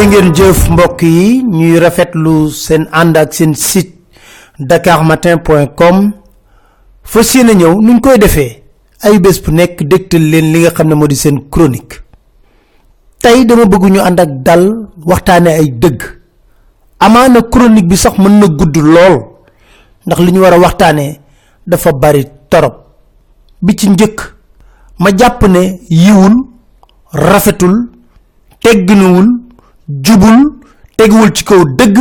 jërë ngeen jëf mbokk yi. Ñuy rafetlu seen ànd ak seen site dakarmatin.com fas yéene ñëw nuñ koy defee? Ay bés bu nekk dégtal leen li nga xam ne moo di seen chronique. Tey dama bëgg ñu ànd ak dal waxtaane ay dëgg. Amaana chronique bi sax mën na gudd lool ndax li ñu war a waxtaanee dafa bari torop. Bi ci njëkk ma jàpp ne yiwul rafetul tegginuwul jubul teguwul ci kaw dëgg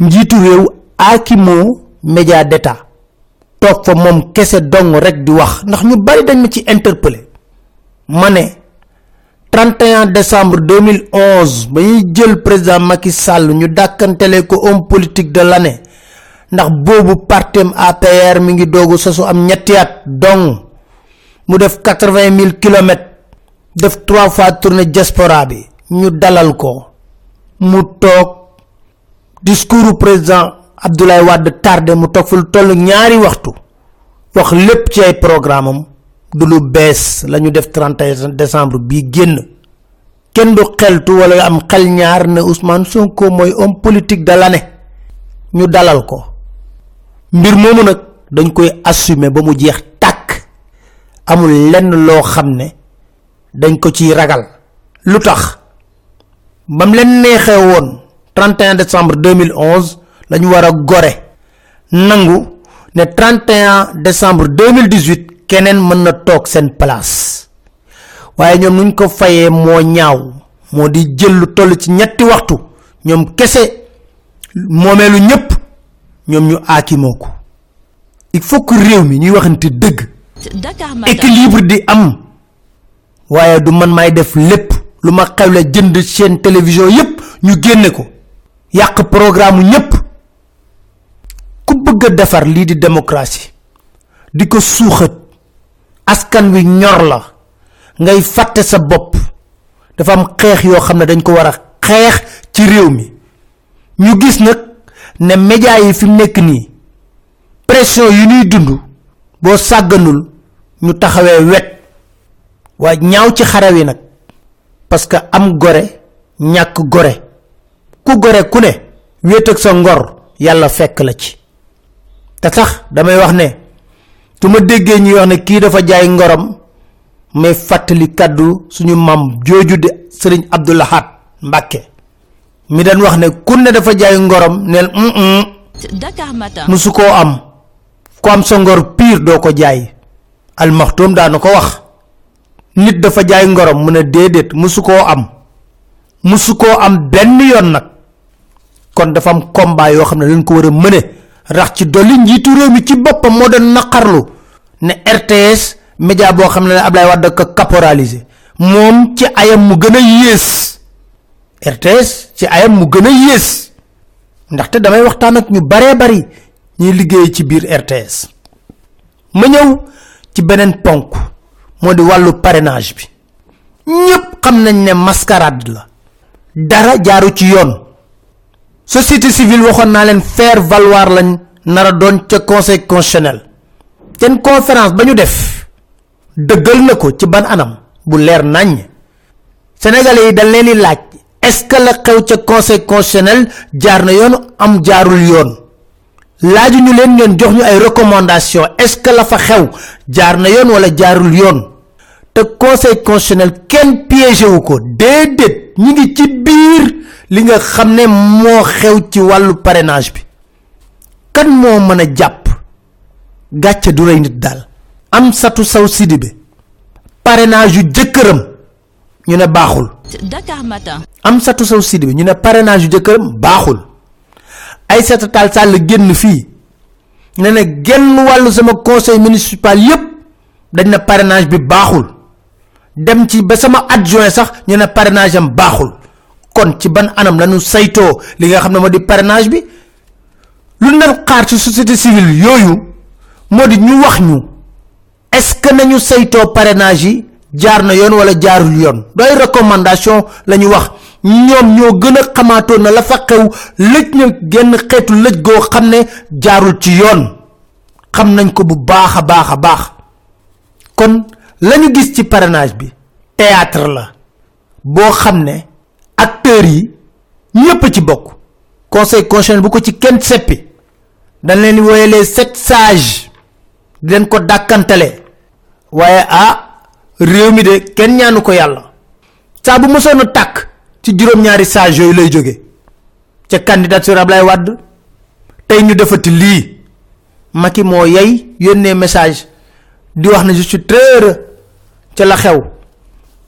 njiitu réew aakimoo média d'état. Toog fa moom kese dong rek di wax ndax ñu bari dañ ma ci interpellé. Ma ne 31 décembre 2011 ba ñuy jël président Macky Sall ñu dàkkantele ko homme politique de l'année. Ndax boobu partem APR mi ngi doogu sosu am ñetti at dong. Mu def 80 000 kilomètres def trois fois tournée diaspora bi ñu dalal ko. Mu toog discours président Abdoulaye Wade tardé mu toog fu lu toll ñaari waxtu wax lépp ci ay programme am. Du lu bees la ñu def 31 décembre bii génn. Kenn du xeltu wala am xel ñaar ne Ousmane Sonko mooy homme politique de l'année. Ñu dalal ko. Mbir moomu nag dañ koy assumer ba mu jeex tàkk. Amul lenn loo xam ne dañ ko ciy ragal. Lu tax bam leen neexee woon 31 décembre 2011 lañu war a gore. Nangu ne 31 décembre 2018 keneen mën na toog seen place. Waaye ñoom nuñ ko fayee moo ñaaw moo di jël lu toll ci ñetti waxtu ñoom kese moomeelu ñépp ñoom ñu aakimoo ko. Il faut que réew mi ñuy waxante dëgg. Équilibre di am. Waaye du man may def lépp lu ma xewle jënd chaîne télévision yépp ñu génne ko. yàq programme ñépp. ku bëgg defar lii di démocratie di ko suuxat askan wi ñor la. ngay fàtte sa bopp. dafa am xeex yoo xam ne dañ ko war a xeex ci réew mi. ñu gis nag ne média yi fi nekk nii pression yi ñuy dund boo sàgganul ñu taxawee wet. waaye ñaaw ci xare wi nag parce que am gore ñàkk gore. Ku gore ku ne wéet ak sa ngor yàlla fekk la ci. Te tax damay wax ne su ma déggee ñuy wax ne kii dafa jaay ngorom may fàttali kàddu suñu mam jooju de sëriñ abdoulahat mbàkke. Mi daan wax ne ku ne dafa jaay ngorom neel musu koo am. Ku am sa ngor pire doo ko jaay. Almaxtoom daana ko wax nit dafa jaay ngorom mu ne déedéet musu koo am. Musu koo am benn yoon nag. Kon dafa am combat yoo xam ne lañ ko war a mëne. Rax ci dolli njiitu réew mi ci boppam moo doon naqarlu ne RTS média boo xam ne Ablaye Wade ko caporalisé. Moom ci ayam mu gën a RTS ci ayam mu gën a yées. Ndaxte damay waxtaan ak ñu baree bari ñuy liggéey ci biir RTS ma ñëw ci beneen ponk moo di wàllu parrainage bi. Ñépp xam nañ ne mascarade la. Dara jaaru ci yoon. Société civile waxoon naa leen faire valoir lañ nara doon ca conseil constitutionnel. Seen conférence def dëggal na ci ban anam bu leer nañ. Sénégalais yi dañ leen di laaj est-ce que la xew conseil constitutionnel jaar na yoon am jaarul yoon laaju ñu leen ngeen jox ñu ay recommandation est-ce que la fa xew jaar na yoon wala jaarul yoon? Te conseil constitutionnel kenn piégé wu ko. Déedéet ñi ngi ci biir li nga xam ne moo xew ci wàllu parrainage bi. Kan moo mën a jàpp? Gàcce du rey nit daal. Am satu saw sidibe parrainage yu jëkkëram ñu ne baaxul. Dakar Matin. Am satu saw sidibe ñu ne parrainage yu jëkkëram baaxul ay Tall Sall génn fii. Ne ne genn wàllu sama conseil municipal yépp dañ ne parrainage bi baaxul. Dem ci ba sama adjoint sax ñu ne parrainage am kon ci ban anam lañu saytoo li nga xam ne di parrainage bi? Lu nar xaar ci société civile yooyu di ñu wax ñu est-ce que nañu saytoo parrainage yi jaar na yoon wala jaarul yoon? Doy recommandation la wax ñoom ñoo gën a xamaatoon na la fa xew lëj na genn xeetu lëj goo xam ne jaarul ci yoon. Xam nañ ko bu baax a baax a kon lañu gis ci parrainage bi théâtre la boo xam acteur yi ñëpp ci bokk. Conseil constitutionnel bu ko ci kenn seppi dañ leen woye les sept sages di leen ko dàkkantale. Waaye ah réew mi de kenn ñaanu ko yàlla. Saa bu mësoon a tàkk ci juróom-ñaari sages yooyu lay jóge. ca candidature Ablaye Wade. tey ñu defati lii. Macky moo yey yónnee message di wax ne je suis très heureux ca la xew.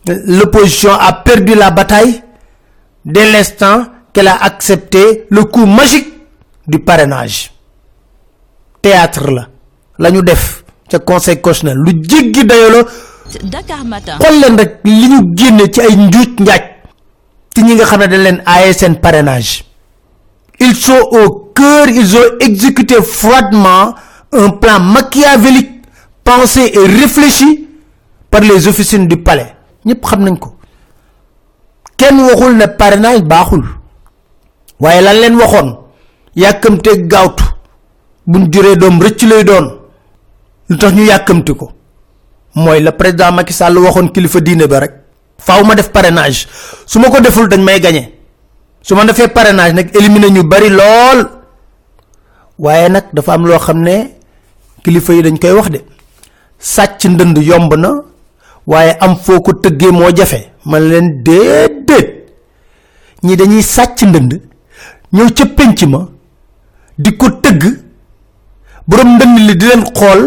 L'opposition a perdu la bataille. Dès l'instant qu'elle a accepté le coup magique du parrainage. Théâtre la. La ñu def ca conseil constitutionnel. Lu jéggi dayo la. Xool leen rek li ñu génne ci ay njuuj njaaj ci ñi nga xam ne dañ leen aaye seen parrainage. Ils sont au cœur ils ont exécuté froidement un plan machiavélique pensé et réfléchi par les officines du palais. Ñëpp xam nañ ko. Kenn waxul ne parrainage baaxul. Waaye lan leen waxoon? Yàkkamte gaawtu. Buñ juree doom rëcc lay doon. Lu ñu yàkkamti ko? Mooy le président Macky Sall waxoon kilifa diine ba rek faaw ma def parrainage. Su ma ko deful dañ may gañe su ma defee parrainage nag éliminer ñu bari lool. Waaye nag dafa am loo xam ne kilifa yi dañ koy wax de. Sàcc ndënd yomb na waaye am foo ko moo jafe. Man leen déedéet. Ñi dañuy sàcc ndënd ñëw ca pénc ma di ko tëgg. Borom ndënd li di leen xool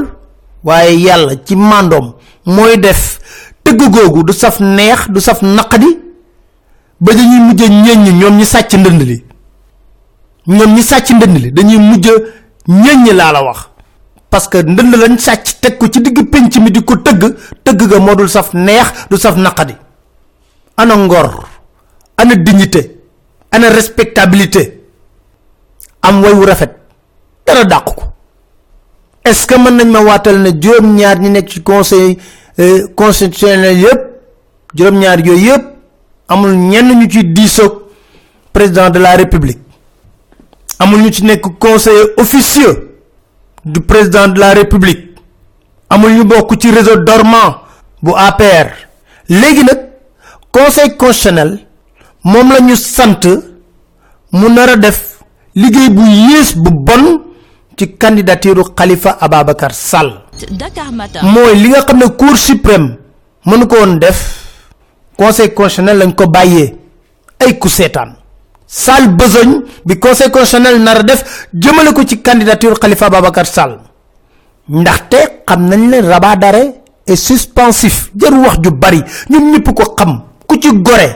waaye yàlla ci màndoom mooy def tëgg googu du saf neex du saf naqadi ba dañuy mujj ñeññ ñoom ñi sàcc ndënd li. Ñoom ñi sàcc ndënd li dañuy mujj ñeññ laa la wax. Parce que ndënd lañ sàcc teg ko ci digg mi di ko tëgg tëgg ga moo dul saf neex du saf naqadi. Ana ngor ana dignité ana respectabilité. Am way wu rafet dara dàq ko. Est-ce que mën nañ ma waatal ne juróom-ñaar ñi nekk ci conseil constitutionnel yëpp juróom-ñaar président de la république. Amul ñu ci nekk conseiller officieux du président de la république. Amul ñu réseau dormant bu APR conseil constitutionnel moom la ñu sant mu nar a def bon ci candidature Khalifa Ababacar Sall. Mooy li nga xam ne cour suprême mënu ko woon def conseil constitutionnel lañ ko bàyyee ay ku seetaan. Sale besogne bi conseil constitutionnel nar def jëmale ko ci candidature Khalifa Ababacar Sall. Ndaxte xam nañ ne rabat d'arrêt est suspensif jarul wax ju bari ñun ñëpp ko xam. Ku ci gore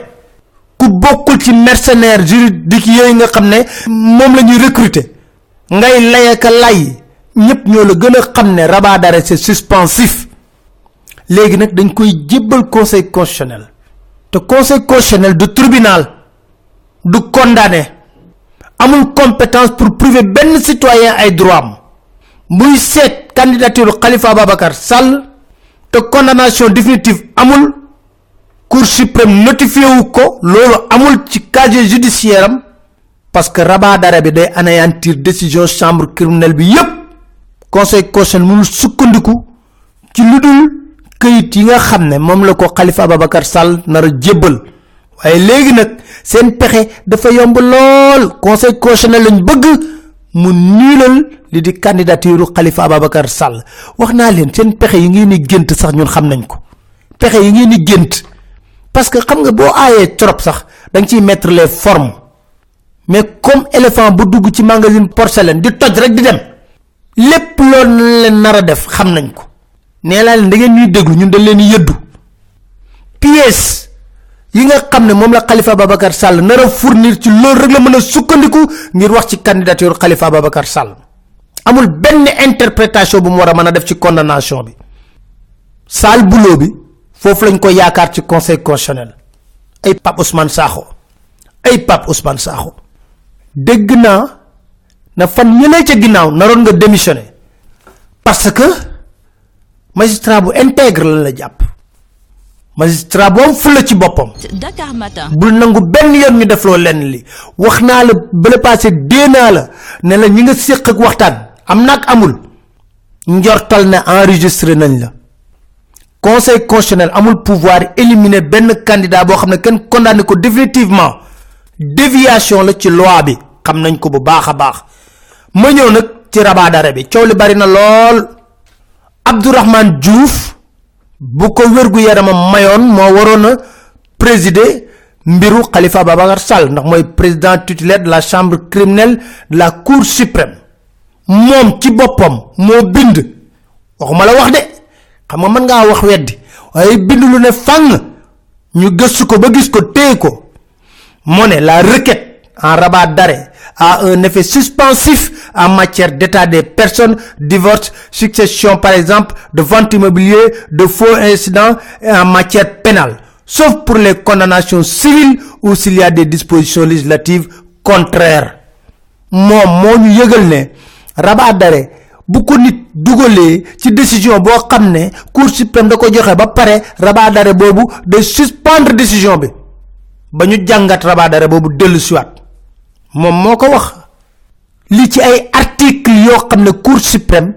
ku bokkul ci mercenaire juridique yooyu nga xam ne moom la ñuy recruter ngay layaka lay. Ñëpp ñoo la gën a ne rabat d'arrêt c'est suspensif. Léegi nag dañ koy conseil constitutionnel. Te conseil constitutionnel du tribunal du condamné. Amul compétence pour priver benn citoyen ay droit muy candidature Khalifa Ababacar Sall te condamnation définitive amul. Cour suprême notifié wu ko loolu amul ci casier judiciaire am parce que rabat d'arrêt bi day anéantir décision chambre criminelle bi yépp. Conseil constitutionnel mënul sukkandiku ci lu dul këyit yi nga xam ne moom la ko Khalifa Ababacar Sall nar a jébbal. Waaye léegi nag seen pexe dafa yomb lool. Conseil constitutionnel lañ bëgg mu niilal li di candidature Khalifa Ababacar Sall. Wax naa leen seen pexe yi ngeen di gént sax ñun xam nañ ko. Pexe yi ngeen di gént. Parce que xam nga boo aayee trop sax ciy mettre les formes mais comme éléphant bu dugg ci magasin porcelaine di toj rek di dem. Lépp loolu leen nar a def xam nañ ko. Nee laa leen da ngeen ñuy déglu ñun dañ leen yëddu. Pièce yi nga xam ne moom la Khalifa Ababacar Sall nar a fournir ci loolu rek la mën a sukkandiku ngir wax ci candidature Khalifa Ababacar Sall. Amul benn interprétation bu mu war a mën a def ci condamnation bi. Sale boulot bi foofu lañ ko yaakaar ci conseil constitutionnel. Ay Pape Ousmane Sakho. Ay Pape Ousmane Sakho dégg naa na fan ñëlee ca ginnaaw naroon nga démissionner parce que magistrat bu intègre la la jàpp. magistrat bu am fulla ci boppam. Bul nangu benn yoon ñu def loo lenn li. wax naa la bala passé dee naa la ne la ñi nga séq ak waxtaan am na ak amul. njortal ne enregistré nañ la. conseil constitutionnel amul pouvoir éliminer benn candidat boo xam ne kenn condamné ko définitivement. déviation la ci loi bi xam nañ ko bu baax a baax. ma ñëw nag ci rabat d'arrêt bi. coow li bari na lool. Abdourahman diouf bu ko wérgu yaramam mayoon moo waroon a présider mbiru khalifa babacar sall ndax mooy président titulaire de la chambre criminelle de la cour suprême. moom ci boppam moo bind. waxuma la wax de. xam nga mën ngaa wax weddi. waaye bind lu ne fàng ñu gëstu ko ba gis ko téye ko. ne la requête en rabat d'arrêt a un effet suspensif en matière d'état des personnes, divorce, succession par exemple, de vente immobilier, de faux incidents et en matière pénale, sauf pour les condamnations civiles ou s'il y a des dispositions législatives contraires. moom moo ñu yëgal ne rabat d'arrêt bu ko nit dugalee ci décision boo xam ne cour suprême da ko joxe ba pare rabat d'arrêt boobu de suspendre décision bi. Ba ñu jàngat rabat d'arrêt boobu dellu siwaat moom moo ko wax. li ci ay article yoo xam ne cour suprême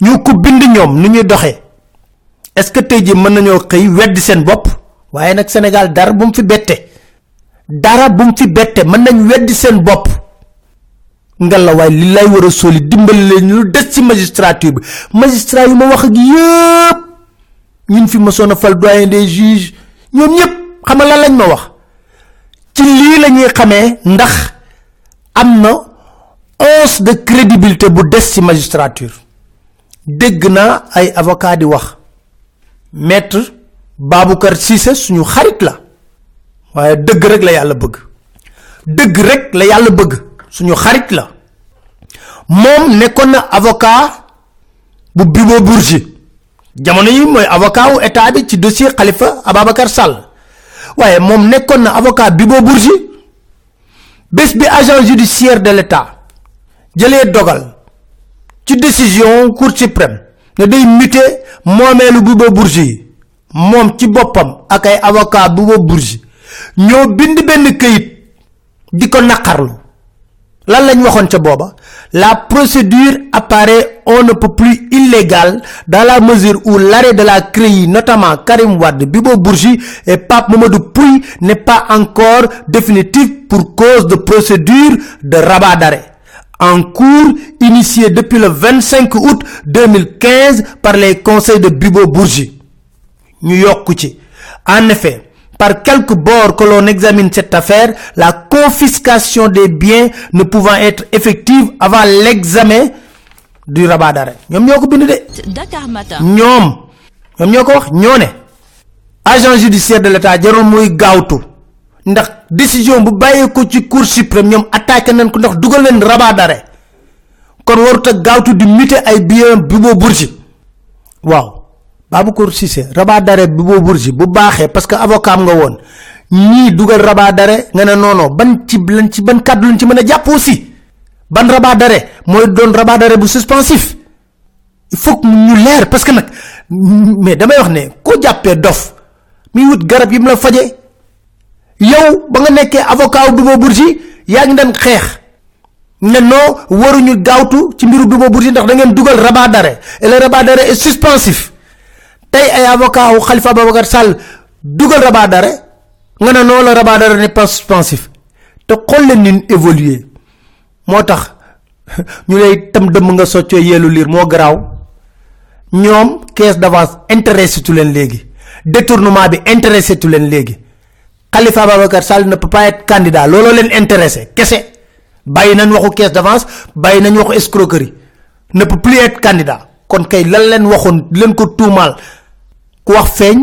ñu ko bind ñoom ni ñuy doxee. est ce que tey ji mën nañoo xëy weddi seen bopp? waaye nag sénégal dara bu fi bette. dara bu fi bette mën nañ weddi seen bopp. ngalla waay li lay war a soli dimbali leen lu des ci magistrature bi. magistrat yu ma wax ak yépp. ñun fi mësoon a fal doyen des juges. ñoom ñëpp xama lan lañ ma wax. ci lii la ñuy xamee ndax am na once de crédibilité bu des ci magistrature. Dégg na ay avocat di wax maître baboucar cissé suñu xarit la waaye dëgg rek la yàlla bëgg. Dëgg rek la yàlla bëgg suñu xarit la. Moom nekkoon na avocat bu bibo bourgi. Jamono yi mooy avocat wu état bi ci dossier khalifa ababacar sall. Waaye moom nekkoon na avocat bibo bourgi bés bi agent judiciaire de l'état jëlee dogal ci décision cour suprême ne day muté moomeelu bibo bourgi yi moom ci boppam ak ay avocat bibo bourgi ñoo bind di ko lan lañ waxoon la procédure apparaît on ne peut plus illégale dans la mesure où l'arrêt de la CREI notamment Karim Wade Bibo Bourgi et Pape Mamadou Pouy n'est pas encore définitif pour cause de procédure de rabat d'arrêt. En cours initié depuis le 25 août 2015 par les conseils de Bibo Bourgi. Ñu yokku ci en effet par quelque bord que l'on examine cette affaire, la confiscation des biens ne pouvant être effective avant l'examen du rabat d'arrêt. ñom ñoko bind dé Dakar Matin. ñom ñom ñoko wax ñone agent judiciaire de l'état jarul muy gawtu ndax décision bu bayé ko ci cour suprême ñom attaqué nañ ko ndax dugal leen rabat d'arrêt kon waruta gawtu di muté ay biens bi bo bourgi. Waaw. Baboukour Cissé rabat d'arrêt bi bo bourgi bu baxé parce que avocat nga won ñi dugal rabat d'arrêt nga ne non non ban ci lan ci ban cadre lañ ci mëna japp aussi ban rabat d'arrêt moy don rabat d'arrêt bu suspensif. Il faut ñu leer parce que nak mais damay wax ne ko jappé dof mi wut garab yim la fajé yow ba nga nekké avocat bu bo bourgi ya ngi dan xex ne non waruñu gawtu ci mbiru bi bo bourgi ndax da ngeen dugal rabat d'arrêt et le rabat d'arrêt est suspensif. Tay ay avocat wu khalifa babakar sall dugal rabat d'arrêt nga ne non le rabat d'arrêt n'est pas suspensif. Te xol leen ni motax ñu lay tam dem nga soccio yelu lire mo graw ñom caisse d'avance intéressé tu len légui détournement bi intéressé tu len légui khalifa babakar sall ne peut pas être candidat. Lolo len intéressé kessé bayyi nañ waxu caisse d'avance bayyi nañ waxu escroquerie. Ne peut plus être candidat. Kon kay lan len waxon len ko tuumal ku wax feñ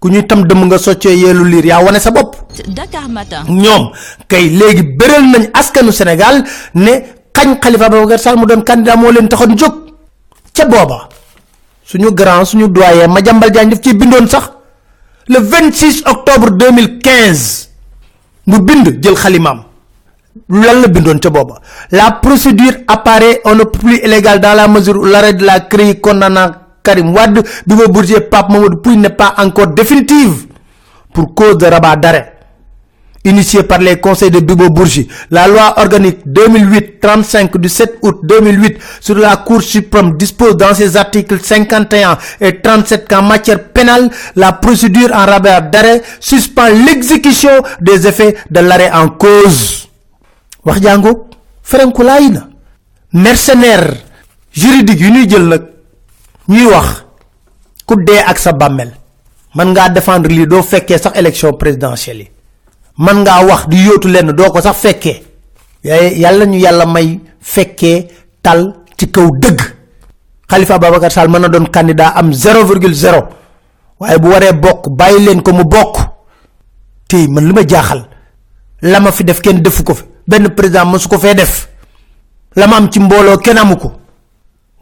ku ñuy tam dem nga yelu lire ya wone sa bop Dakar Matin. ñom kay légui beurel nañ askanu sénégal ne xagn khalifa babakar sall mu don candidat mo len taxone jog ca boba suñu grand suñu doyen ma jambal def ci bindon sax le 26 octobre 2015 mu bind jël khalimam lan la bindon ca boba la procédure apparaît on ne plus illégal dans la mesure où l'arrêt de la CRI condamnant Karim Wade Bibo Bourgier Pape Mamadou Pouy n'est pas encore définitive pour cause de rabat d'arrêt initiée par les conseils de Bibo Bourgi, la loi organique 2008-35 du 7 août 2008 sur la Cour suprême dispose dans ses articles 51 et 37 qu'en matière pénale, la procédure en rabais d'arrêt suspend l'exécution des effets de l'arrêt en cause. mercenaire juridique sa man élection présidentielle man ngaa wax di yóotu lenn doo ko sax fekkee yaay yàlla ñu yàlla may fekkee tal ci kaw dëgg. Khalifa Babacar Sall mën na candidat am 0,0 waaye bu waree bokk bàyyi leen ko mu bokk. Tey man li ma jaaxal la ma fi def kenn defu ko fi. Benn président mësu ko fee def. La ma am ci mbooloo kenn amu ko.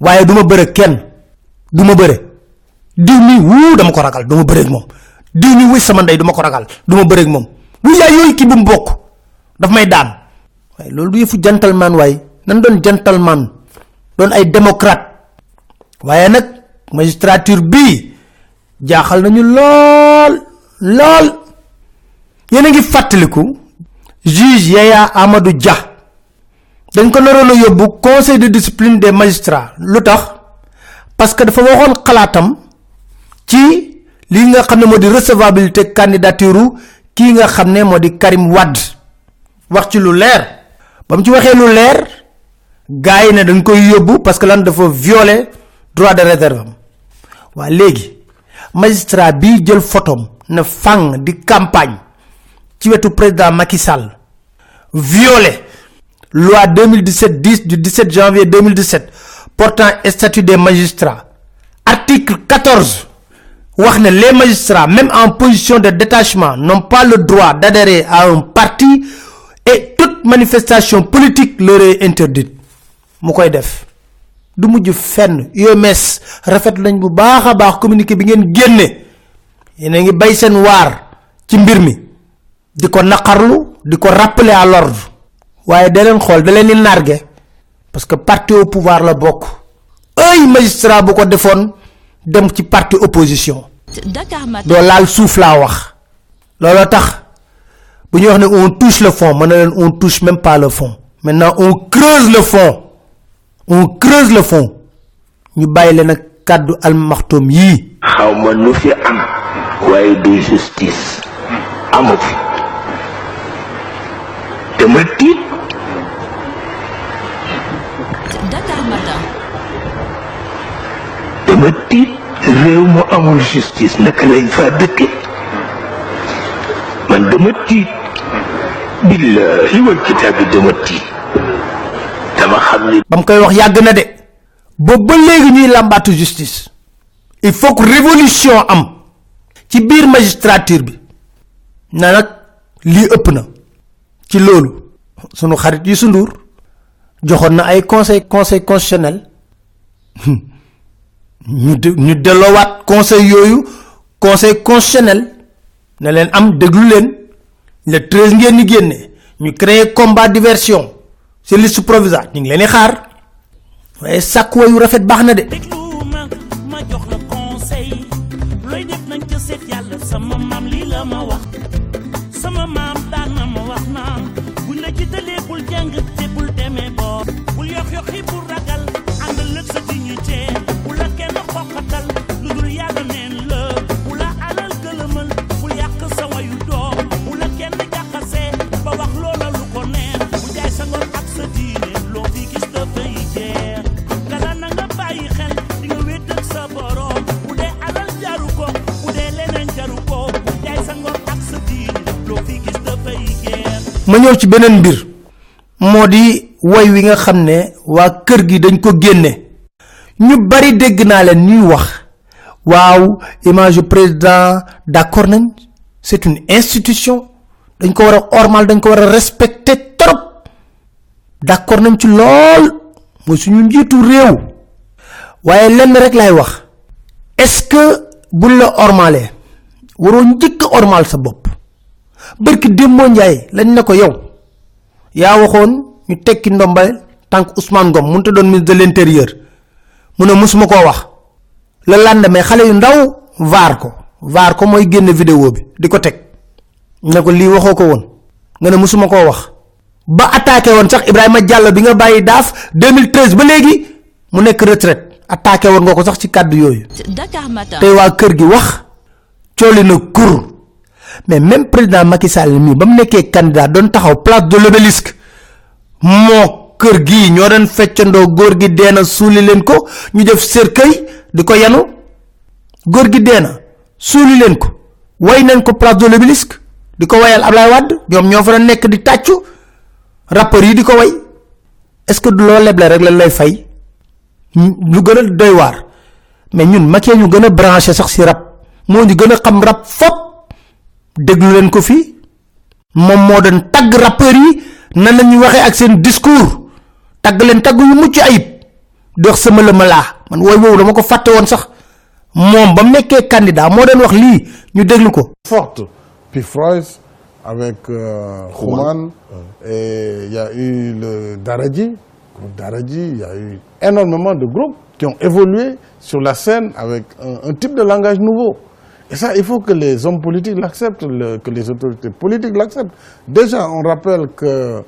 Waaye du ma bëre kenn. Du ma bëre. Diw mi wuu dama ko ragal. Du ma bëreeg moom. Diw mi sama ndey du ma ko ragal. Du ma bëreeg moom bu yaay yooyu kii bu mu bokk. Daf may daan. Waaye loolu du yëfu gentleman waaye nan doon gentleman? Doon ay démocrate. Waaye nag magistrature bii jaaxal nañu lool yéen a ngi fàttaliku juge Yaya Amadou Dia. Dañ ko naroon a conseil de discipline des magistrats. Lu tax? Parce que dafa waxoon xalaatam ci li nga xam ne moo di recevabilité candidature kii nga xam Karim Wade. wax ci lu leer. ba ci waxee lu leer ne dañ koy yóbbu parce que lan dafa violer droit de réserve am. Waa léegi magistrat bii jël photom ne fang di campagne ci wetu président Macky Sall. Violé loi 2017-10 du 17 janvier 2017 portant statut des magistrats. Article 14 wax ne les magistrats même en position de détachement n'ont pas le droit d'adhérer à un parti et toute manifestation politique leur est interdite. Mu koy def. Du mujj fenn. UMS rafet lañ bu baax baax communiqué bi ngeen génne. Yéen a ngi bay seen waar ci mbir mi. Di ko naqarlu di ko rappeler à l'ordre. Waaye da leen xool da leen di parce que parti au pouvoir la bokk. Ay magistrat bu ko defoon dem ci parti opposition. Doo laal suuf laa wax. Looloo tax bu ñuy wax ne on touche le fond na leen on touche même pas le fond. Maintenant on creuse le fond. On creuse le fond. Ñu bàyyi leen ak kàddu almaxtoom yii xaw ma nu fi am waaye du justice. Amu fi. Dama tiit tiit réew mu amul justice naka lañ faa dëkke man dama tiit billahi wal kitaab bi dama tiit dama xam ni ba mu koy wax yàgg na de boobu ba léegi ñuy làmbaatu justice il faut que révolution am ci biir magistrature bi na nag lii ëpp na ci loolu sunu xarit yi sundur joxoon na ay conseil conseil constitutionnel ñu de ñu delloowaat conseil yooyu conseil constitutionnel ne leen am déglu leen le treize combat diversion ci liste provisoire ñu ngi xaar. waaye wayu ma ñëw ci beneen mbir. moo di woy wi nga xam ne waa kër gi dañ ko génne. ñu bari dégg naa leen ñuy wax. waaw image président d'accord nañ. c'est une institution. dañ ko war a ormal dañ ko war a respecter trop. d'accord nañ ci lool. mooy suñu njiitu réew. waaye lenn rek lay wax. est-ce que buñ la ormalee waroo njëkk ormal sa bopp bërki démboo njaay lañ ne ko yow yaa waxoon ñu tekki ndombal tànk Ousmane Ngom mënut a doon ministre de l'intérieur. Mu ne musuma koo wax. Le lendemain xale yu ndaw vaar ko. Vaar ko mooy génn vidéo bi di ko teg. Ne ko lii waxoo ko woon. Nga ne musuma koo wax. Ba attaqué woon sax ibrahima diallo bi nga bàyyi daaf 2013 ba léegi mu nekk retraite. Attaqué woon nga ko sax ci kàddu yooyu. Dakar Matin. tey waa kër gi wax cooli na kur mais même président Macky Sall mii ba mu nekkee candidat doon taxaw place de l'obélisque. Moo kër gii ñoo doon feccandoo góor gi deena suuli leen ko ñu def cercueil di ko yanu. Góor gi deena suuli leen ko way nañ ko place de l'obélisque di ko wayal Ablaye Wade ñoom ñoo fa nekk di tàccu. Rappeurs yi di ko way. Est ce que loo leble rek lañ lay fay? Lu gën a doy waar. Mais ñun ñu gën a branché sax si rap. Moo ñu gën a xam rap fop déglu leen ko fii. moom moo doon tagg rappeurs yi nan la ñuy waxee ak seen discours. tagg leen tagg yu mucc ayib. di wax sama la ma laa. man wooy dama ko fàtte woon sax. moom ba mu nekkee candidat moo doon wax lii. ñu déglu ko. Forte. Puis avec euh, et il y a eu le Daradji, groupe Daradji, il y a eu énormément de groupes qui ont évolué sur la scène avec un, un type de langage nouveau. Et ça, il faut que les hommes politiques l'acceptent, le- que les autorités politiques l'acceptent. Déjà, on rappelle que, euh,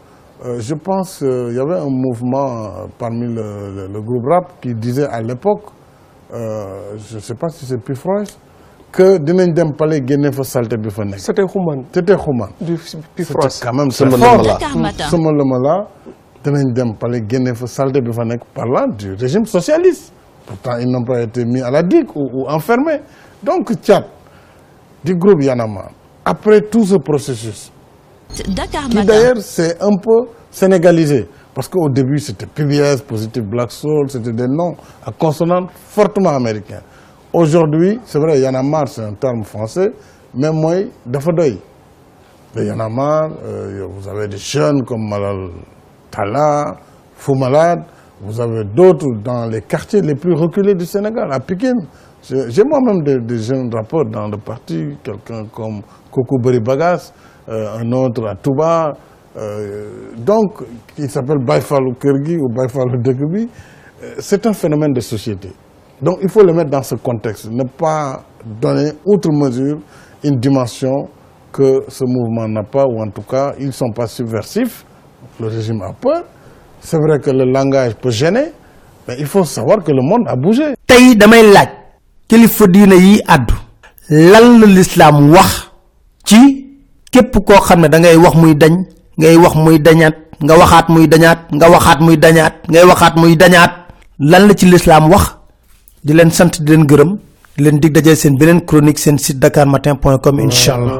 je pense, qu'il y avait un mouvement euh, parmi le, le- le groupe rap qui disait à l'époque, euh, je ne sais pas si c'est plus Freud, que dinañ dem palais génne fa salte bi fa nekk. C'était Human C'était Xuman. du quand même Sama fort. lëma la. Dakar Matin. sama lëma la dinañ dem palais génne fa salte bi fa nekk parlant du régime socialiste. Pourtant, ils n'ont pas été mis à la digue ou, ou enfermés. Donc, Tchad, du groupe Yanama, après tout ce processus, Dakar qui d'ailleurs s'est un peu sénégalisé. Parce qu'au début, c'était PBS, Positive Black Soul, c'était des noms à consonance fortement américains. Aujourd'hui, c'est vrai, marre, c'est un terme français, mais moi, dafa doy. Mais marre, euh, vous avez des jeunes comme Malal Tala, Fou Malade, vous avez d'autres dans les quartiers les plus reculés du Sénégal, à Pékin. J'ai moi-même des, jeunes rappeurs dans le parti, quelqu'un comme Koko Bagas, euh, un autre à Touba, euh, donc qui s'appelle Baifalou Kergui ou Baifalou Dekebi. Euh, C'est un phénomène de société. Donc il faut le mettre dans ce contexte, ne pas donner outre mesure une dimension que ce mouvement n'a pas, ou en tout cas, ils ne sont pas subversifs. Le régime a peur. C'est vrai que le langage peut gêner, mais il faut savoir que le monde a bougé. tey damay laaj kilifa diine yi addu lan la lislaam wax ci képp koo xam ne da ngay wax muy dañ ngay wax muy dañaat nga waxaat muy dañaat nga waxaat muy dañaat ngay waxaat muy dañaat. Lan la ci lislaam wax? Di leen sant di leen gërëm di leen dig dajee seen beneen chronique seen site dakarmatin.com incha allah